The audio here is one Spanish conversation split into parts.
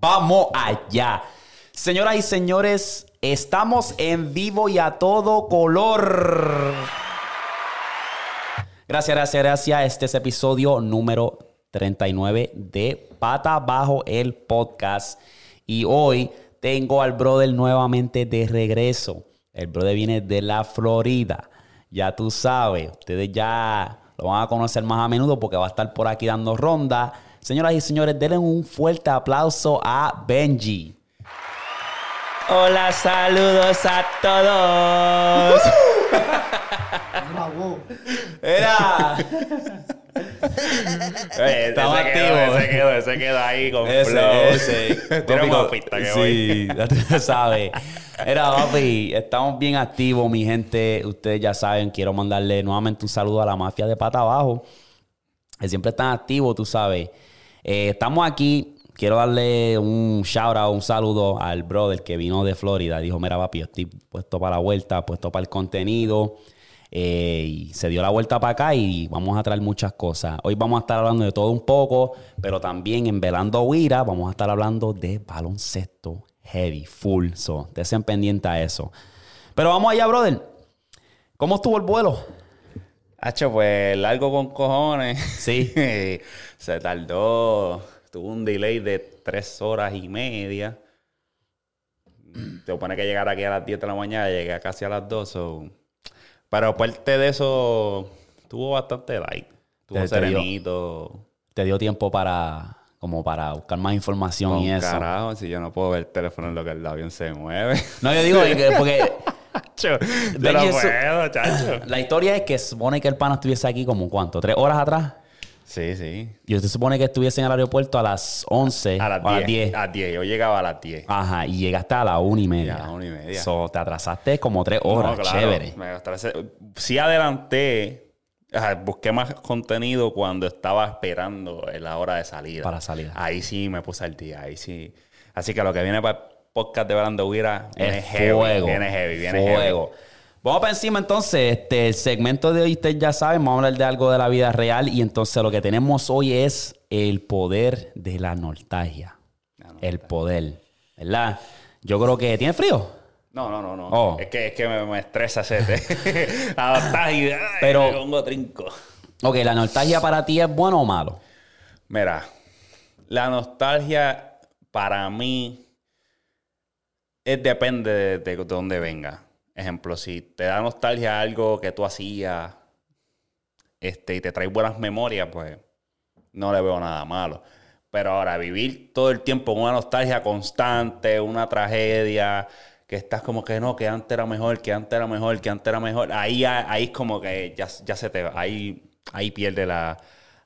Vamos allá. Señoras y señores, estamos en vivo y a todo color. Gracias, gracias, gracias. Este es episodio número 39 de Pata Bajo el Podcast. Y hoy tengo al brother nuevamente de regreso. El brother viene de la Florida. Ya tú sabes, ustedes ya lo van a conocer más a menudo porque va a estar por aquí dando ronda. Señoras y señores, denle un fuerte aplauso a Benji. Hola, saludos a todos. Bravo. Era. Oye, Estaba quedó, activo. ese quedó, ese quedó ahí con Ese, flow. ese. Una pista que voy. Sí, ya tú sabes. Era, papi, estamos bien activos, mi gente. Ustedes ya saben, quiero mandarle nuevamente un saludo a la mafia de Pata Abajo. Que siempre están activos, tú sabes. Eh, estamos aquí. Quiero darle un shout out, un saludo al brother que vino de Florida. Dijo, mira, papi, estoy puesto para la vuelta, puesto para el contenido. Eh, y se dio la vuelta para acá y vamos a traer muchas cosas. Hoy vamos a estar hablando de todo un poco, pero también en Velando Huira vamos a estar hablando de baloncesto heavy, full. So, estén pendientes a eso. Pero vamos allá, brother. ¿Cómo estuvo el vuelo? Hacho, pues largo con cojones. Sí. Se tardó. Tuvo un delay de tres horas y media. Te supone que llegar aquí a las 10 de la mañana, llegué casi a las 2. so. Pero aparte de eso, tuvo bastante light. Tuvo te serenito. ¿Te dio tiempo para como para buscar más información Con y eso? carajo, si yo no puedo ver el teléfono en lo que el avión se mueve. No, yo digo que- porque Lo eso. puedo, chacho. la historia es que supone que el pana estuviese aquí como ¿cuánto? ¿Tres horas atrás? Sí, sí. Y se supone que estuviese en el aeropuerto a las 11 A las o 10. 10. A las 10. Yo llegaba a las 10. Ajá, y llegaste a la una y media. A la una y media. So, te atrasaste como tres horas, No, claro, chévere. me atrasé. Sí adelanté. ajá, busqué más contenido cuando estaba esperando en la hora de salida. Para salida. Ahí sí me puse al día. Ahí sí. Así que lo que viene para podcast de Verando Huira viene heavy. fuego. Viene heavy, viene fuego. heavy. Vamos para encima entonces. Este, el segmento de hoy, ustedes ya saben, vamos a hablar de algo de la vida real. Y entonces lo que tenemos hoy es el poder de la nostalgia. El poder, ¿verdad? Yo creo que... ¿Tiene frío? No, no, no, no. Oh. Es que, es que me, me estresa ese. Y ay, Pero- me pongo trinco. Ok, ¿la nostalgia para ti es bueno o malo? Mira, la nostalgia para mí es depende de, de dónde venga. Ejemplo, si te da nostalgia algo que tú hacías este, y te trae buenas memorias, pues no le veo nada malo. Pero ahora, vivir todo el tiempo con una nostalgia constante, una tragedia, que estás como que no, que antes era mejor, que antes era mejor, que antes era mejor, ahí, ahí es como que ya, ya se te ahí, ahí pierde la,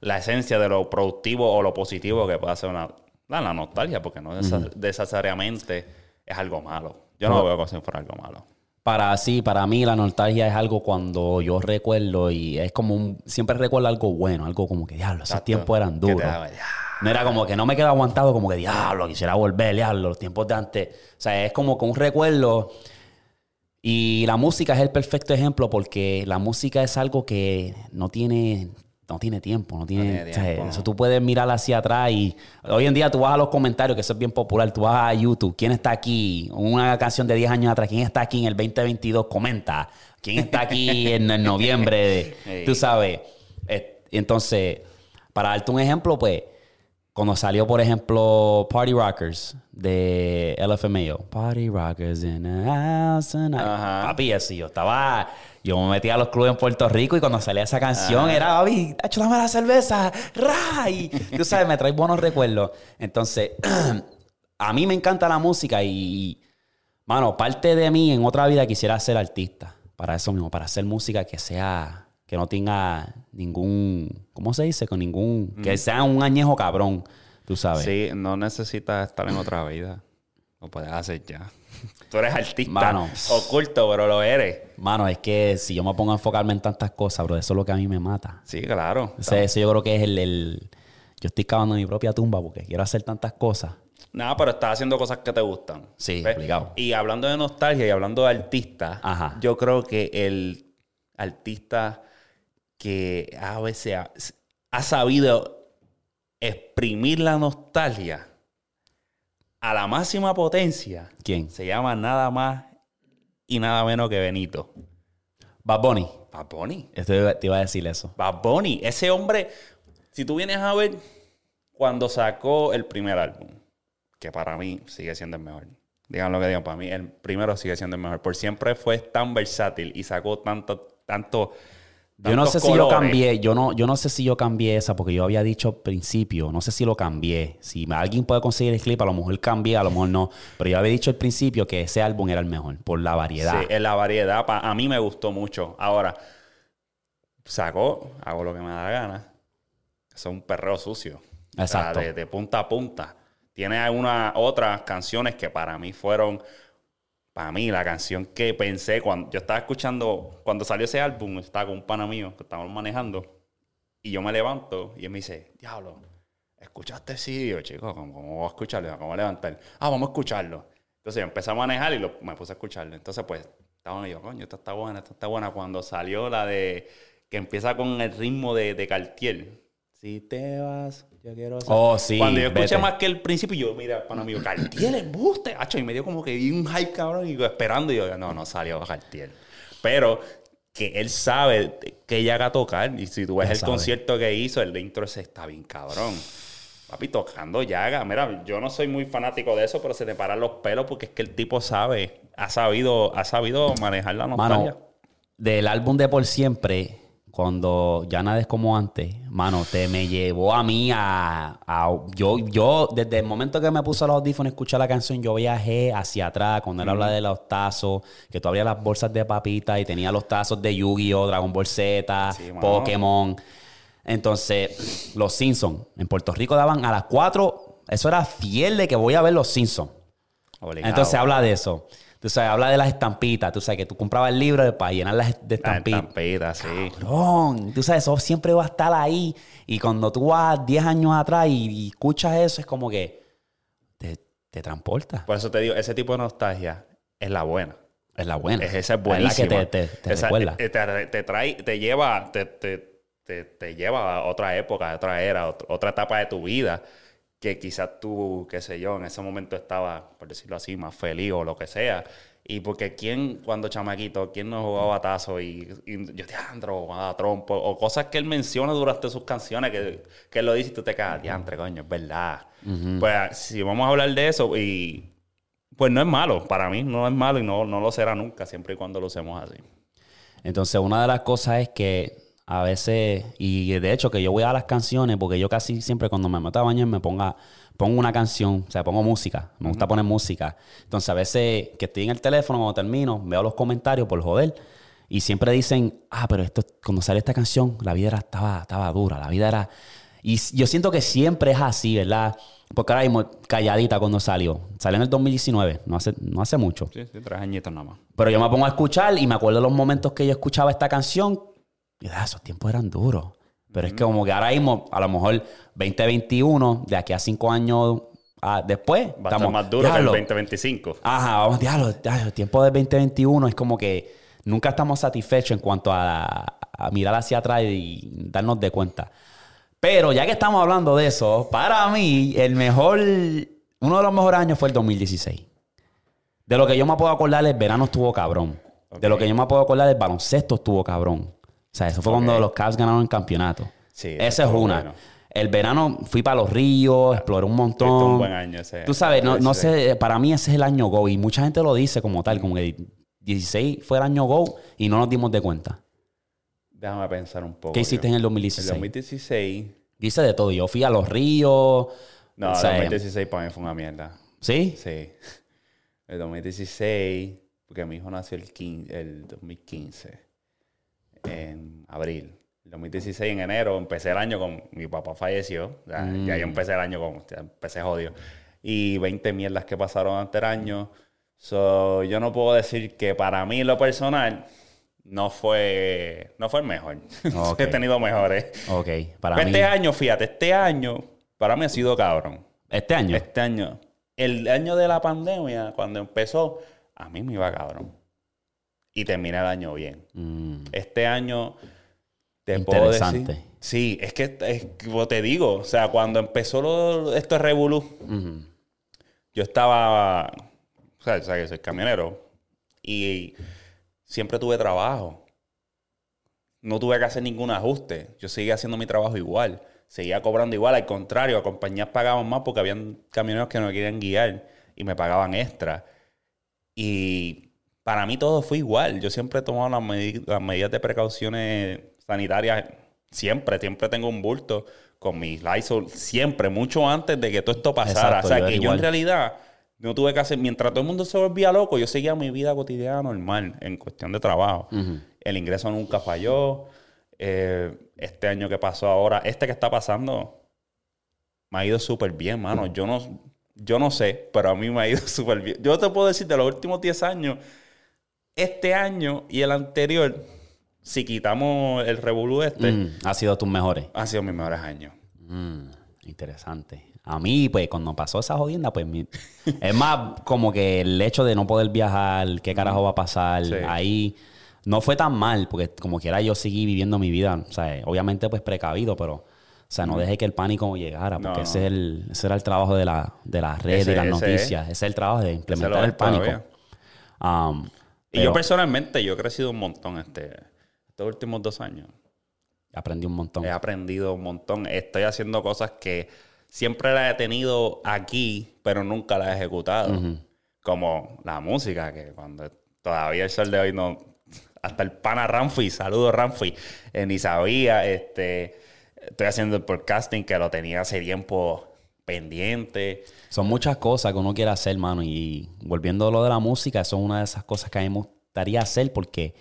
la esencia de lo productivo o lo positivo que puede hacer una, la, la nostalgia, porque no necesa- necesariamente es algo malo. Yo no lo veo como si fuera algo malo. Para sí, para mí la nostalgia es algo cuando yo recuerdo y es como un... Siempre recuerdo algo bueno, algo como que, diablo, esos Exacto. tiempos eran duros. No era como que no me quedo aguantado, como que diablo, quisiera volver, diablo, los tiempos de antes. O sea, es como que un recuerdo. Y la música es el perfecto ejemplo porque la música es algo que no tiene, no tiene tiempo, no tiene, tiene o sea, tiempo. eso tú puedes mirar hacia atrás y hoy en día tú vas a los comentarios, que eso es bien popular, tú vas a YouTube, ¿quién está aquí? Una canción de 10 años atrás, ¿quién está aquí en el 2022? Comenta. ¿Quién está aquí en, en noviembre? Sí. Tú sabes. Eh, Entonces, para darte un ejemplo, pues, cuando salió, por ejemplo, Party Rockers de LFMAO. Party Rockers in the house tonight. Ajá. Papi, así yo estaba... Yo me metí a los clubes en Puerto Rico y cuando salía esa canción era, papi, échame la cerveza, ra, y tú sabes, me trae buenos recuerdos. Entonces, a mí me encanta la música y, mano, parte de mí en otra vida quisiera ser artista. Para eso mismo, para hacer música que sea, que no tenga ningún, ¿cómo se dice? Con ningún, que sea un añejo cabrón, tú sabes. Sí, no necesitas estar en otra vida. Lo puedes hacer ya. Tú eres artista Mano. oculto, pero lo eres. Mano, es que si yo me pongo a enfocarme en tantas cosas, bro, eso es lo que a mí me mata. Sí, claro. Ese- eso yo creo que es el, el- Yo estoy cavando mi propia tumba porque quiero hacer tantas cosas. Nada, pero estás haciendo cosas que te gustan. Sí, ¿Ves? obligado. Y hablando de nostalgia y hablando de artistas, yo creo que el artista que a veces ha, ha sabido exprimir la nostalgia a la máxima potencia. ¿Quién? Se llama nada más y nada menos que Benito. Bad Bunny. Bad Bunny. Esto te iba a decir eso. Bad Bunny. Ese hombre, si tú vienes a ver, cuando sacó el primer álbum, que para mí sigue siendo el mejor. Digan lo que digan, para mí el primero sigue siendo el mejor. Por siempre fue tan versátil y sacó tanto, tanto. Yo no sé si yo cambié, yo no, yo no sé si yo cambié esa, porque yo había dicho al principio, no sé si lo cambié. Si alguien puede conseguir el clip, a lo mejor cambié, a lo mejor no. Pero yo había dicho al principio que ese álbum era el mejor, por la variedad. Sí, en la variedad. pa- a mí me gustó mucho. Ahora, sacó, hago lo que me da la gana. Es un perreo sucio. O sea, Exacto. de, de punta a punta. Tiene algunas otras canciones que para mí fueron. Para mí, la canción que pensé cuando yo estaba escuchando, cuando salió ese álbum, estaba con un pana mío que estábamos manejando. Y yo me levanto y él me dice: Diablo, ¿escuchaste ese video, chico? ¿Cómo, cómo voy a escucharlo? ¿Cómo voy a levantar? Ah, vamos a escucharlo. Entonces yo empecé a manejar y me puse a escucharlo. Entonces, pues, estaba yo, coño, esta está buena, esta está buena. Cuando salió la de que empieza con el ritmo de, de Cartier. Si te vas, yo quiero ser- Oh, sí, Cuando yo escuché vete. más que el principio, yo, mira, pana mío, Cartier, embuste, hacho, y me dio como que vi un hype, cabrón, y yo esperando, y yo, no, no salió Cartier. Pero que él sabe que ella haga tocar, y si tú ves Él el sabe. concierto que hizo, el de intro ese está bien cabrón. Papi, tocando llaga. Mira, yo no soy muy fanático de eso, pero se te paran los pelos porque es que el tipo sabe, ha sabido, ha sabido manejar la nostalgia. Mano, del álbum de Por Siempre, cuando ya nada es como antes, mano, te me llevó a mí a, a- yo, yo, desde el momento que me puse los audífonos a escuchar la canción, yo viajé hacia atrás, cuando él habla de los tazos, que tú abrías las bolsas de papita y tenía los tazos de Yu-Gi-Oh, Dragon Ball Z, Sí. Pokémon. Entonces, los Simpsons, en Puerto Rico daban a las 4, eso era fiel de que voy a ver los Simpsons. Obligado. Entonces habla de eso. Tú sabes, habla de las estampitas. Tú sabes que tú comprabas el libro para llenar las de La estampitas. estampita, sí. Cabrón, tú sabes, eso siempre va a estar ahí. Y cuando tú vas 10 años atrás y, y escuchas eso, es como que te, te transporta. Por eso te digo, ese tipo de nostalgia es la buena. Es la buena. Es esa es la buenísima. que te, te, te Esa- recuerda. te, te trae, te lleva, te, te, lleva a otra época, a otra era, ot- otra etapa de tu vida que quizás tú, qué sé yo, en ese momento estaba, por decirlo así, más feliz o lo que sea. Y porque quién, cuando chamaquito, quién no jugaba tazo y, y yo te andro, a trompo, o cosas que él menciona durante sus canciones, que, que él lo dice y tú te cagas, diantre, coño, es verdad. Pues si vamos a hablar de eso, y pues no es malo, para mí no es malo y no, no lo será nunca, siempre y cuando lo hacemos así. Entonces, una de las cosas es que a veces, y de hecho que yo voy a las canciones, porque yo casi siempre cuando me meto a bañar me ponga, pongo una canción, o sea, pongo música, me gusta poner música. Entonces, a veces que estoy en el teléfono, cuando termino, veo los comentarios por joder, y siempre dicen, ah, pero esto, cuando sale esta canción, la vida era, estaba, estaba dura, la vida era... Y yo siento que siempre es así, ¿verdad? Porque ahora mismo, calladita cuando salió, salió en el 2019, no hace, no hace mucho. Sí, sí, tres añitos nada más. Pero yo me pongo a escuchar y me acuerdo de los momentos que yo escuchaba esta canción. Y ah, esos tiempos eran duros. Pero es que como que ahora mismo, a lo mejor 2021, de aquí a cinco años ah, después, Va a estar más duro que el 2025. Ajá, vamos, diablo, diablo, el tiempo del 2021 es como que nunca estamos satisfechos en cuanto a, a mirar hacia atrás y darnos de cuenta. Pero ya que estamos hablando de eso, para mí, el mejor, uno de los mejores años fue el 2016. De lo que yo me puedo acordar, el verano estuvo cabrón. De lo que yo me puedo acordar, el baloncesto estuvo cabrón. O sea, eso fue cuando los Cavs ganaron el campeonato. Sí, Esa es una. bueno. El verano fui para los ríos, exploré un montón. Tuviste un buen año ese. Tú sabes, no, no 16. sé, para mí ese es el año Go. Y mucha gente lo dice como tal, como que 16 fue el año Go y no nos dimos de cuenta. Déjame pensar un poco. ¿Qué hiciste en el El 2016? 2016. Yo hice de todo. Yo fui a los ríos. No, el sea, 2016 para mí fue una mierda. ¿Sí? Sí. El 2016, porque mi hijo nació el, 15 el 2015, en abril. El 2016, en enero, empecé el año con... Mi papá falleció. Ya, Mm. ya yo empecé el año con... ya empecé jodido. Y 20 mierdas que pasaron ante el año. So, yo no puedo decir que para mí, lo personal, no fue, no fue el mejor. Ok. He tenido mejores. Ok, para Pero mí. este año, fíjate, este año para mí ha sido cabrón. Este año. Este año, el año de la pandemia, cuando empezó, a mí me iba cabrón. Y terminé el año bien. Mm, Este año, te puedo Interesante. decir. Sí, es que, es como te digo, o sea, cuando empezó lo, esto es Revolú, yo estaba, o sea, o sea, que soy camionero y siempre tuve trabajo. No tuve que hacer ningún ajuste. Yo seguía haciendo mi trabajo igual. Seguía cobrando igual. Al contrario, a compañías pagaban más porque habían camioneros que no me querían guiar y me pagaban extra. Y para mí todo fue igual. Yo siempre he tomado las, medi- las medidas de precauciones sanitarias. Siempre, siempre tengo un bulto con mi Lysol. Siempre, mucho antes de que todo esto pasara. Exacto, o sea, yo que yo en realidad no tuve que hacer... Mientras todo el mundo se volvía loco, yo seguía mi vida cotidiana normal en cuestión de trabajo. El ingreso nunca falló. Eh, este año que pasó ahora, este que está pasando, me ha ido súper bien, mano. Yo no, yo no sé, pero a mí me ha ido súper bien. Yo te puedo decir de los últimos 10 años, este año y el anterior, si quitamos el revolú este, Mm, ha sido tus mejores. han sido mis mejores años. Mm, interesante. A mí, pues, cuando pasó esa jodienda, pues, mi- es más como que el hecho de no poder viajar, qué carajo va a pasar, Sí. ahí no fue tan mal, porque como quiera yo seguí viviendo mi vida, o sea, obviamente, pues, precavido, pero, o sea, no dejé que el pánico llegara, porque No, ese. Es el, ese era el trabajo de, la, de las redes Ese- y las ese noticias, ese es el trabajo de implementar el pánico. todavía. Y yo personalmente, yo he crecido un montón este, estos últimos dos años. aprendí un montón. He aprendido un montón. Estoy haciendo cosas que siempre las he tenido aquí, pero nunca las he ejecutado. Como la música, que cuando todavía el sol de hoy no... Hasta el pana Ramfi, saludos Ramfi, eh, ni sabía. Este, estoy haciendo el podcasting que lo tenía hace tiempo pendiente. Son muchas cosas que uno quiere hacer, mano. Y volviendo a lo de la música, eso es una de esas cosas que a mí me gustaría hacer porque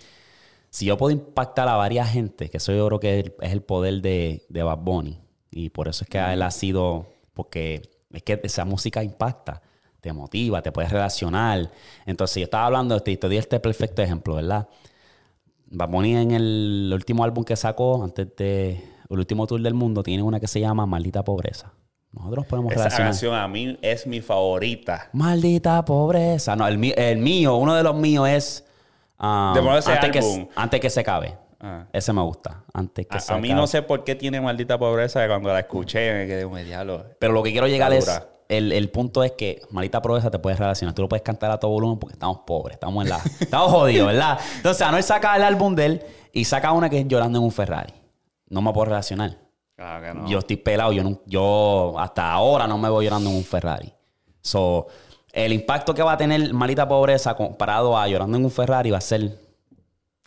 si yo puedo impactar a varias gente, que eso yo creo que es el, poder de, de Bad Bunny. Y por eso es que él ha sido, porque es que esa música impacta, te motiva, te puedes relacionar. Entonces yo estaba hablando, te, te di este perfecto ejemplo, ¿verdad? Bad Bunny en el último álbum que sacó, antes de el último tour del mundo, tiene una que se llama Maldita Pobreza. Nosotros podemos Esa relacionar. canción a mí es mi favorita. Maldita pobreza. No, el, mí- el mío, uno de los míos es. um, De antes, que, antes que se cabe. Ah. Ese me gusta. Antes que A, se a mí acabe. no sé por qué tiene maldita pobreza que cuando la escuché me quedé un diablo. Pero lo que quiero llegar es. El, el punto es que maldita pobreza te puedes relacionar. Tú lo puedes cantar a todo volumen porque estamos pobres. Estamos en la. estamos jodidos, ¿verdad? Entonces, Anuel saca el álbum de él y saca una que es llorando en un Ferrari. No me puedo relacionar. Claro que no. Yo estoy pelado, yo, no- yo hasta ahora no me voy llorando en un Ferrari. So, el impacto que va a tener Malita Pobreza comparado a llorando en un Ferrari va a ser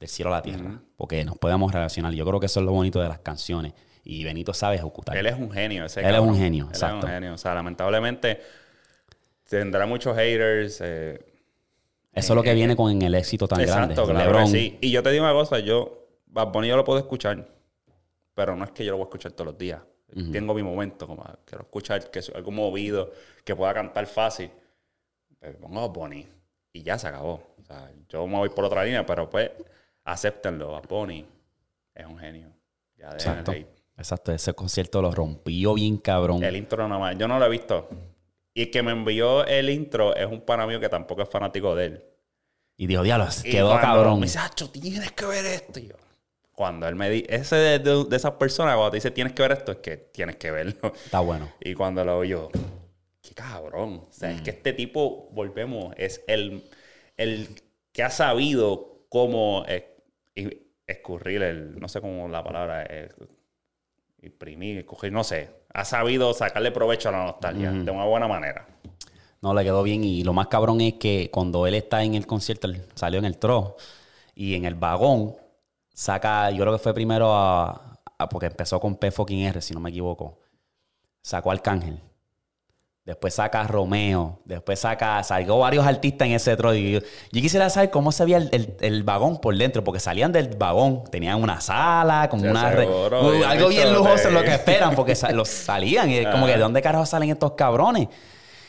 del cielo a la tierra. Porque nos podemos relacionar. Yo creo que eso es lo bonito de las canciones. Y Benito sabe ejecutar. Él es un genio. Ese Él es un genio, Él exacto. es un genio. O sea, lamentablemente tendrá muchos haters. eh, Eso es lo que viene con el éxito tan exacto, grande. claro que sí. Y yo te digo una cosa, yo, Bad Bunny yo lo puedo escuchar, pero no es que yo lo voy a escuchar todos los días. Tengo mi momento, como quiero escuchar que algo movido, que pueda cantar fácil. Pero pongo Bad Bunny y ya se acabó. O sea, yo me voy por otra línea, pero pues, acéptenlo. Bad Bunny es un genio. Ya Exacto. Exacto. Ese concierto lo rompió bien cabrón. El intro nada más. Yo no lo he visto. Y el que me envió el intro es un pana mío que tampoco es fanático de él. Y dijo, diablo, Y quedó cuando cabrón. Me dice, "Acho, tienes que ver esto. Y yo, cuando él me dice, ese de, de- de esas personas, cuando te dice tienes que ver esto, es que tienes que verlo. Está bueno. Y cuando lo oyo, qué cabrón. O sea, es Mm. que este tipo, volvemos, es el, el que ha sabido cómo es- escurrir el, no sé cómo la palabra es, imprimir, escoger, no sé. Ha sabido sacarle provecho a la nostalgia de una buena manera. No, le quedó bien. Y lo más cabrón es que cuando él está en el concierto, salió en el tro y en el vagón saca, yo creo que fue primero a, a- porque empezó con P fucking R, si no me equivoco. Sacó Arcángel. Después saca a Romeo. Después saca, salió varios artistas en ese tro. Y yo, yo quisiera saber cómo se veía el, el- el vagón por dentro, porque salían del vagón, tenían una sala, como Sí, una seguro, algo bien lujoso en lo que esperan, porque los salían. Y es como que, ¿de dónde carajo salen estos cabrones?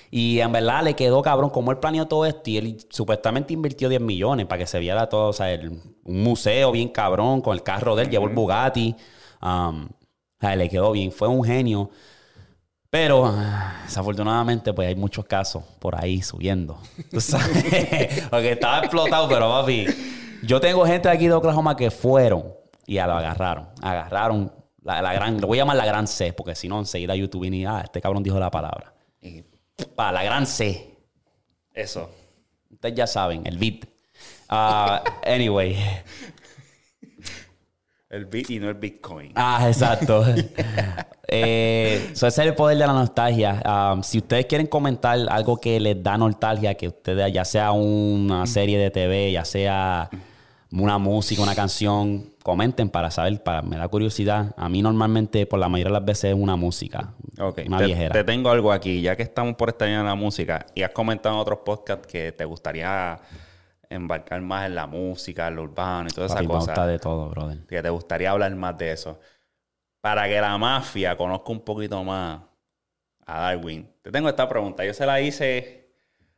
Y en verdad le quedó cabrón como él planeó todo esto y él supuestamente invirtió 10 millones para que se viera todo, o sea, el- un museo bien cabrón con el carro de él, llevó el Bugatti, um, o sea, le quedó bien, fue un genio. Pero ah, desafortunadamente pues hay muchos casos por ahí subiendo. Tú sabes, porque estaba explotado, pero papi, yo tengo gente de aquí de Oklahoma que fueron y ya lo agarraron. Agarraron la, la gran, lo voy a llamar la gran C, porque si no enseguida YouTube y ah, este cabrón dijo la palabra. Y Para la gran C. Eso. Ustedes ya saben, el beat. Ah, anyway. El beat y no el Bitcoin. Ah, exacto. eh, so ese es el poder de la nostalgia. Um, si ustedes quieren comentar algo que les da nostalgia, que ustedes, ya sea una serie de TV, ya sea una música, una canción, comenten para saber, para me da curiosidad. A mí normalmente, por la mayoría de las veces, es una música. Ok, Una te, viejera. te tengo algo aquí, ya que estamos por esta de la música y has comentado en otros podcasts que te gustaría embarcar más en la música, en lo urbano y toda esa Papi, me cosa. gusta de todo, brother. Que te gustaría hablar más de eso. Para que la mafia conozca un poquito más a Darwin. Te tengo esta pregunta. Yo se la hice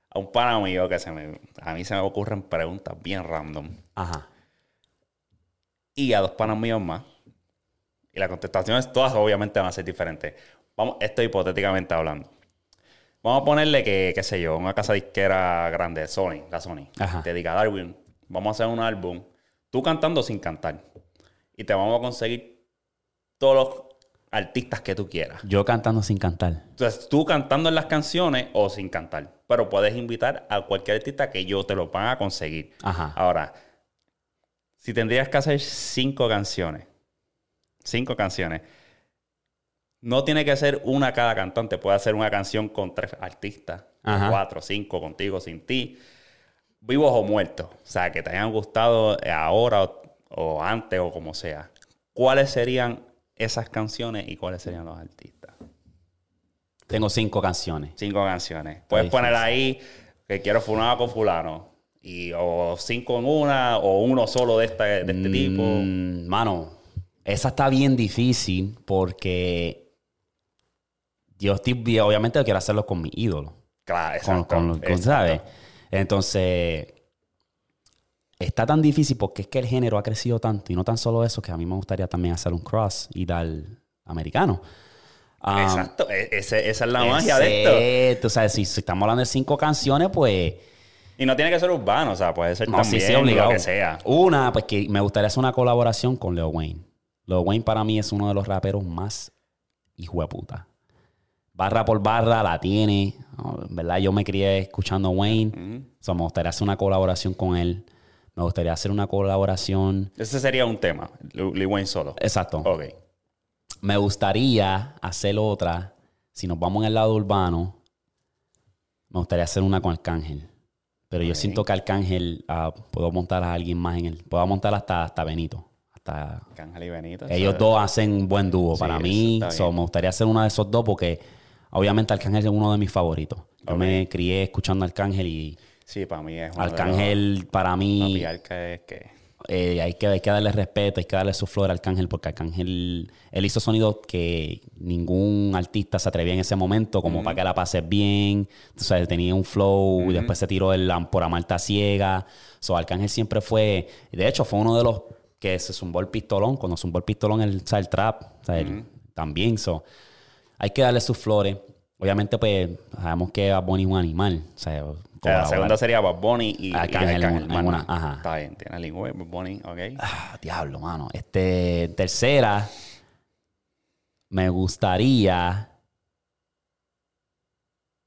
a un pana mío que se me, a mí se me ocurren preguntas bien random. Ajá. Y a dos panas míos más. Y las contestaciones todas obviamente van a ser diferentes. Vamos, esto hipotéticamente hablando. Vamos a ponerle que, qué sé yo, una casa disquera grande, Sony, la Sony. Ajá. Te diga, Darwin, vamos a hacer un álbum, tú cantando sin cantar. Y te vamos a conseguir todos los artistas que tú quieras. Yo cantando sin cantar. Entonces, tú cantando en las canciones o sin cantar. Pero puedes invitar a cualquier artista que yo te lo van a conseguir. Ajá. Ahora, si tendrías que hacer cinco canciones, cinco canciones, no tiene que ser una cada cantante, puede hacer una canción con tres artistas, Ajá. cuatro, cinco, contigo, sin ti, vivos o muertos, o sea, que te hayan gustado ahora o, o antes o como sea. ¿Cuáles serían esas canciones y cuáles serían los artistas? Tengo cinco canciones. Cinco canciones. Puedes poner ahí que quiero fulano con fulano. Y, o cinco en una, o uno solo de, esta, de este tipo. Mm, mano, esa está bien difícil porque yo estoy, obviamente quiero hacerlo con mi ídolo. Claro, exacto. con, con-. ¿sabes? Entonces, está tan difícil porque es que el género ha crecido tanto y no tan solo eso, que a mí me gustaría también hacer un cross y dar americano. Ah, Exacto. E- ese- esa es la magia de esto. sabes, si, si estamos hablando de cinco canciones, pues... Y no tiene que ser urbano, o sea, puede ser No, también sí, sí, obligado. lo que sea. Una, pues que me gustaría hacer una colaboración con Leo Wayne. Leo Wayne para mí es uno de los raperos más hijo de puta. Barra por barra la tiene. ¿Verdad? Yo me crié escuchando a Wayne. Ujú. So, me gustaría hacer una colaboración con él. Me gustaría hacer una colaboración. Ese sería un tema, Lil Wayne solo. Exacto. Ok. Me gustaría hacer otra. Si nos vamos en el lado urbano, me gustaría hacer una con Arcángel. Pero yo siento que Arcángel ah, puedo montar a alguien más en él. Puedo montar hasta, hasta Benito. Hasta Cángel y Benito. ellos dos hacen un buen dúo. Sí, Para mí, so, me gustaría hacer uno de esos dos porque obviamente Arcángel es uno de mis favoritos. Yo me crié escuchando a Arcángel y Sí, para mí es Arcángel para mí Papi, Arca es que... eh, hay, que, hay que darle respeto, hay que darle su flor a Arcángel porque Arcángel, él hizo sonidos que ningún artista se atrevía en ese momento, como para que la pases bien. Sabes, tenía un flow, y después se tiró el por Amarta Ciega. So, Arcángel siempre fue, de hecho, fue uno de los que se zumbó el pistolón, cuando zumbó el pistolón, el, o el trap, o sea, también. So, hay que darle sus flores. Obviamente, pues, sabemos que Bad Bunny es un animal. O sea, O sea, la segunda sería Bad Bunny y y Arcángel en una- ajá. Está bien, tiene Wayne, Bad Bunny, ok. Ah, diablo, mano. Este, tercera, me gustaría.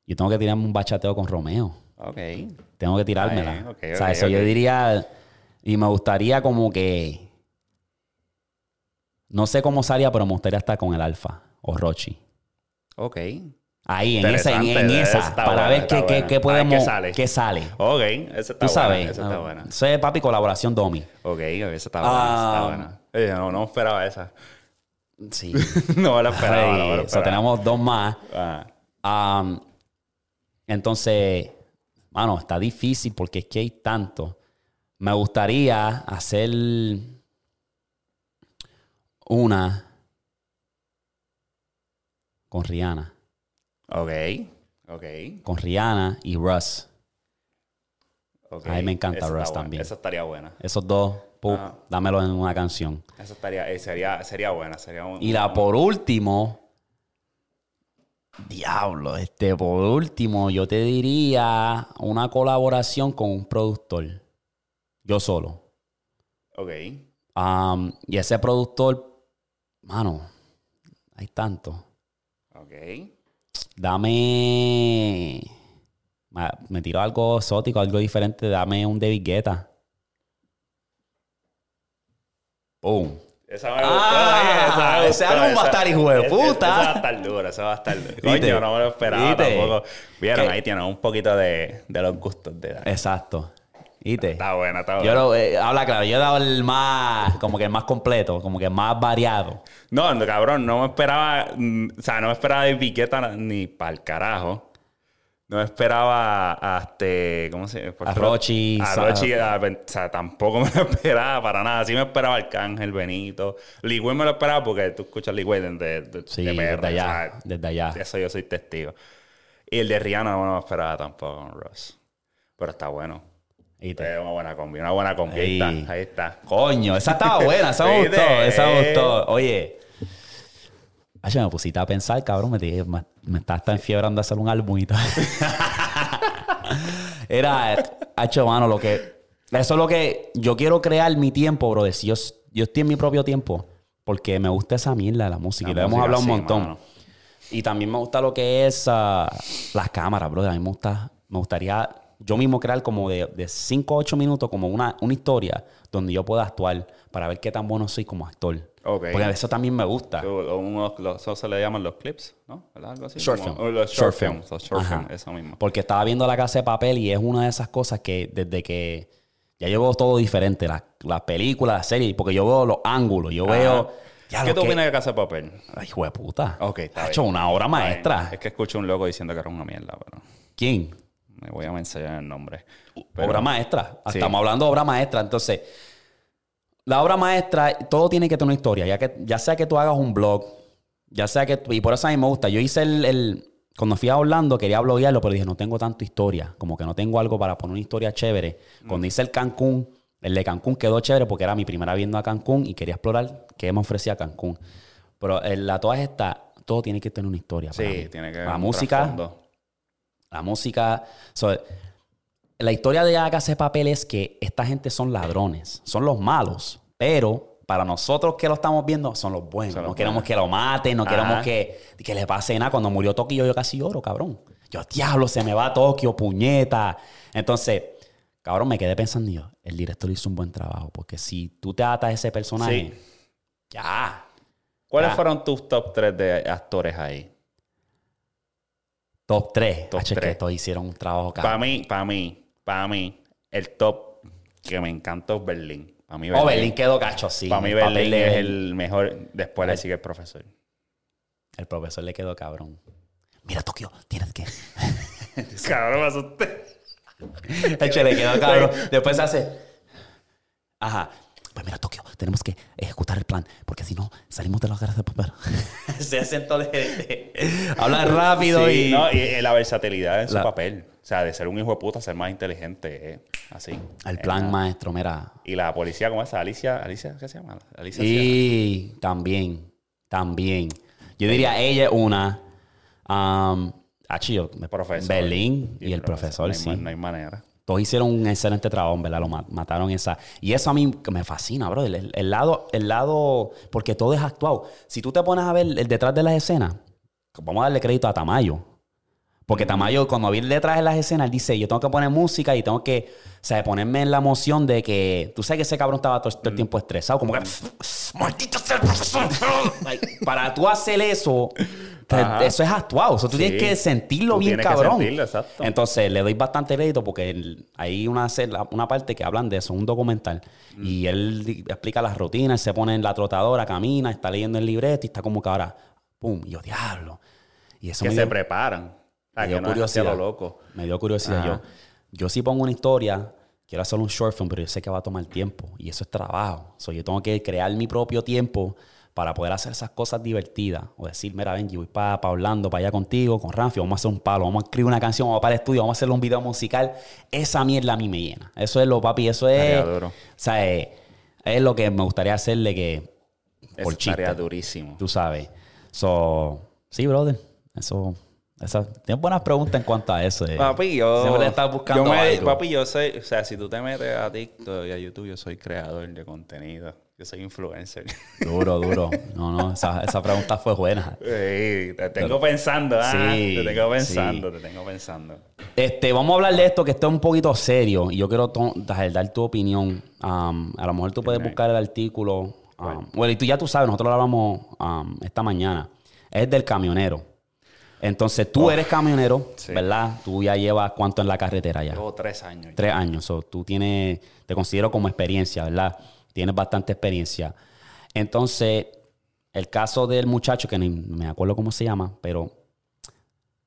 Yo tengo que tirarme un bachateo con Romeo. Ok. Tengo que tirármela. bien, o sea, eso yo diría. Y me gustaría como que. No sé cómo salía, pero me gustaría estar con el Alfa o Rochi. Ok. Ahí, en esa, en, esa. para buena, ver qué, qué, qué podemos. qué sale. qué sale. Ok, esa está Tú sabes. Esa está Ah, buena. Eso es papi colaboración Domi. Ok, esa está buena. esa Ah. está buena. Oye, no, no esperaba esa. Sí. no la esperaba. no la Ay, so, esperaba. tenemos dos más. Ah, entonces, mano, está difícil porque es que hay tanto. Me gustaría hacer una con Rihanna. Ok. Ok. Con Rihanna y Russ. ok. A mí me encanta Russ buena, también. Esa estaría buena. Esos dos, pup, Ajá. dámelo en una canción. Esa estaría, eh, sería, sería buena. Sería un- Y la un- por último, diablo, este por último, yo te diría una colaboración con un productor. Yo solo. Ok. Um, y ese productor, mano, hay tanto. Ok. Dame. Me tiró algo exótico, algo diferente. Dame un David Guetta. Boom. Esa me Ah, gustó, esa me ese álbum va a estar hijo de ese- puta. Esa va a estar dura, esa va a estar dura. ¿Viste? Coño, no me lo esperaba ¿Viste? tampoco. Vieron, ¿Qué? ahí tienen un poquito de, de los gustos de edad. Exacto. ¿Viste? Está buena, está Yo buena. lo, eh, habla claro, yo he dado el más, como que el más completo, como que el más variado. No, no, cabrón, no me esperaba, mm, o sea, no me esperaba de Piqueta ni para el carajo. No me esperaba a este, ¿cómo se llama? A Rochi, A Rochi, a- o sea, tampoco me lo esperaba para nada. Sí me esperaba Arcángel, Benito. Ligüey me lo esperaba porque tú escuchas Ligüey de, de, de Sí, PR, desde allá, o sea, desde allá. Eso yo soy testigo. Y el de Rihanna no me lo esperaba tampoco Ross. Pero está bueno. Es una buena combi, una buena combi. Ahí Ahí. está, ahí está. Coño, esa estaba buena, esa me gustó, esa me gustó. Oye, ay, me pusiste a pensar, cabrón, me, dije, me, me estás tan enfiebrando a hacer un álbum y todo. Era, hecho, mano, lo que... Eso es lo que yo quiero crear mi tiempo, bro. Si yo, yo estoy en mi propio tiempo, porque me gusta esa mierda de la música. y lo hemos hablado un montón. mano. Y también me gusta lo que es ah, las cámaras, bro. A mí me gusta, me gustaría yo mismo crear como de 5 a 8 minutos, como una, una historia donde yo pueda actuar para ver qué tan bueno soy como actor. Ok. Porque eso también me gusta. Eso se le llaman los clips, ¿no? Algo así. Short Como- film. o los Short short, film. films. Los short eso mismo. Porque estaba viendo La Casa de Papel y es una de esas cosas que desde que ya yo veo todo diferente, las, las películas, las series, porque yo veo los ángulos, yo veo... Ya ¿Qué tú que- opinas de Casa de Papel? Ay, hijo de puta. Ok, está Ha hecho una obra maestra. Es que escucho un loco diciendo que era una mierda, pero ¿Quién? Me voy a enseñar el nombre. Pero- obra maestra. Sí. Estamos hablando de obra maestra. Entonces, la obra maestra, todo tiene que tener una historia. Ya, que, ya sea que tú hagas un blog, ya sea que... tú- y por eso a mí me gusta. Yo hice el... el- cuando fui a Orlando quería bloguearlo, pero dije, no tengo tanto historia. Como que no tengo algo para poner una historia chévere. Cuando hice el Cancún, el de Cancún quedó chévere porque era mi primera viendo a Cancún y quería explorar qué me ofrecía Cancún. Pero en la todas estas, todo tiene que tener una historia. para Sí, mí. tiene que La música. La música. so, la historia de Hágase Papel es que esta gente son ladrones, son los malos, pero para nosotros que lo estamos viendo son los buenos. Son los no queremos que lo maten, no Ajá. queremos que, que le pase nada. Cuando murió Tokio yo casi lloro, cabrón. Yo, diablo, se me va a Tokio, puñeta. Entonces, cabrón, me quedé pensando yo, el director hizo un buen trabajo, porque si tú te atas a ese personaje, Sí. ya. ¿Cuáles Ya. fueron tus top 3 de actores ahí? Top 3. Top que tres. todos hicieron un trabajo Para mí, para mí, para mí, el top que me encantó es Berlín. Para mí, Oh, Berlín quedó cacho, sí. Para mí, Berlín es el mejor. Después le sigue el profesor. El profesor le quedó cabrón. Mira, Tokio, tienes que. Cabrón, me asusté. Le quedó cabrón. Después se hace. Ajá. Pues mira, Tokio, tenemos que ejecutar el plan, porque si no, salimos de las garras de papel. Se acento de, de- Habla rápido Sí, y. no, y, eh, la versatilidad en su La- papel. O sea, de ser un hijo de puta ser más inteligente. eh, así. El plan Eh, maestro, mira. Y la policía, ¿cómo es? Alicia, Alicia, ¿qué se llama? Alicia. Y también, también. Yo diría ella es una. Um, achillo, Profesor. Berlín y, el profesor, no hay, sí. No hay manera. Todos hicieron un excelente trabajo, ¿verdad? Lo ma- mataron esa. Y eso a mí me fascina, bro. El, el lado, el lado, porque todo es actuado. Si tú te pones a ver el detrás de las escenas, vamos a darle crédito a Tamayo. Porque Tamayo, cuando vi el detrás de las escenas, él dice, yo tengo que poner música y tengo que, o sea, ponerme en la emoción de que, tú sabes que ese cabrón estaba todo, todo el tiempo estresado, como que, maldito sea el profesor. Para tú hacer eso, Ajá. eso es actuado. O sea, tú Sí. tienes que sentirlo Tú bien tienes que cabrón. sentirlo, exacto. Entonces, le doy bastante crédito porque hay una, una parte que hablan de eso, un documental. Mm. Y él explica las rutinas, se pone en la trotadora, camina, está leyendo el libreto y está como que ahora, pum, y yo, diablo. Y eso Que me se dio, preparan. Me dio no es curiosidad. loco. Me dio curiosidad. Ajá. Yo, yo sí pongo una historia, quiero hacer un short film, pero yo sé que va a tomar tiempo. Y eso es trabajo. So, yo tengo que crear mi propio tiempo para poder hacer esas cosas divertidas. O decir, mira, Benji, voy para Orlando, para allá contigo, con Ramfi, vamos a hacer un palo, vamos a escribir una canción, vamos para el estudio, vamos a hacer un video musical. Esa mierda a mí me llena. Eso es lo, papi, eso es... O sea, es, es lo que me gustaría hacerle que... Eso Por chiste. durísimo. Tú sabes. So, sí, brother. Eso... Esa, tienes buenas preguntas en cuanto a eso. eh. Papi, yo. Siempre estás buscando yo me- algo. Papi, yo soy. O sea, si tú te metes a TikTok y a YouTube, yo soy creador de contenido. Yo soy influencer. Duro, duro. No, no, esa, esa pregunta fue buena. Sí, te tengo pensando, ¿ah? Sí, te tengo pensando, sí. te tengo pensando. Este, vamos a hablar de esto que esto es un poquito serio y yo quiero dar, tu opinión. Um, a lo mejor tú puedes buscar el artículo. um, bueno, y tú ya tú sabes, nosotros lo hablamos um, esta mañana. Es del camionero. Entonces tú eres camionero, Oh. Sí. ¿verdad? Tú ya llevas cuánto en la carretera ya. Llevo tres años. ya. Tres años. So, tú tienes, te considero como experiencia, ¿verdad? Tienes bastante experiencia. Entonces, el caso del muchacho, que ni me acuerdo cómo se llama, pero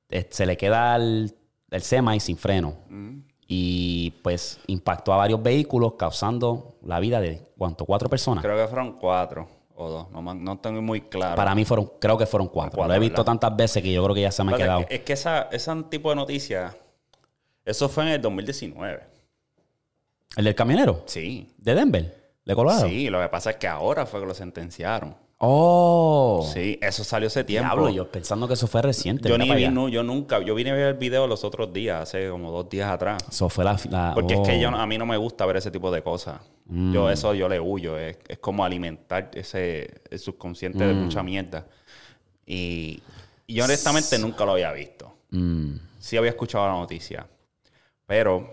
eh, se le queda el, el semi sin freno. Mm. Y pues impactó a varios vehículos, causando la vida de, ¿cuánto? ¿Cuatro personas? Creo que fueron cuatro o dos. No, tengo muy claro. Para mí fueron, creo que fueron cuatro. Cuatro, Lo he visto ¿verdad? tantas veces que yo creo que ya se me ha quedado. Es que, es que esa, ese tipo de noticias, eso fue en el 2019. ¿El del camionero? Sí. ¿De Denver? ¿De Colorado? Sí, lo que pasa es que ahora fue que lo sentenciaron. Oh. Sí, eso salió hace tiempo. Diablo, yo pensando que eso fue reciente. yo ni vi, no, yo nunca, yo vine a ver el video los otros días, hace como dos días atrás. Eso fue la... la- Porque es que oh. yo, a mí no me gusta ver ese tipo de cosas. Mm. Yo eso yo le huyo. Es, es como alimentar ese el subconsciente de Mm. mucha mierda. Y, y yo honestamente nunca lo había visto. Mm. Sí había escuchado la noticia. Pero,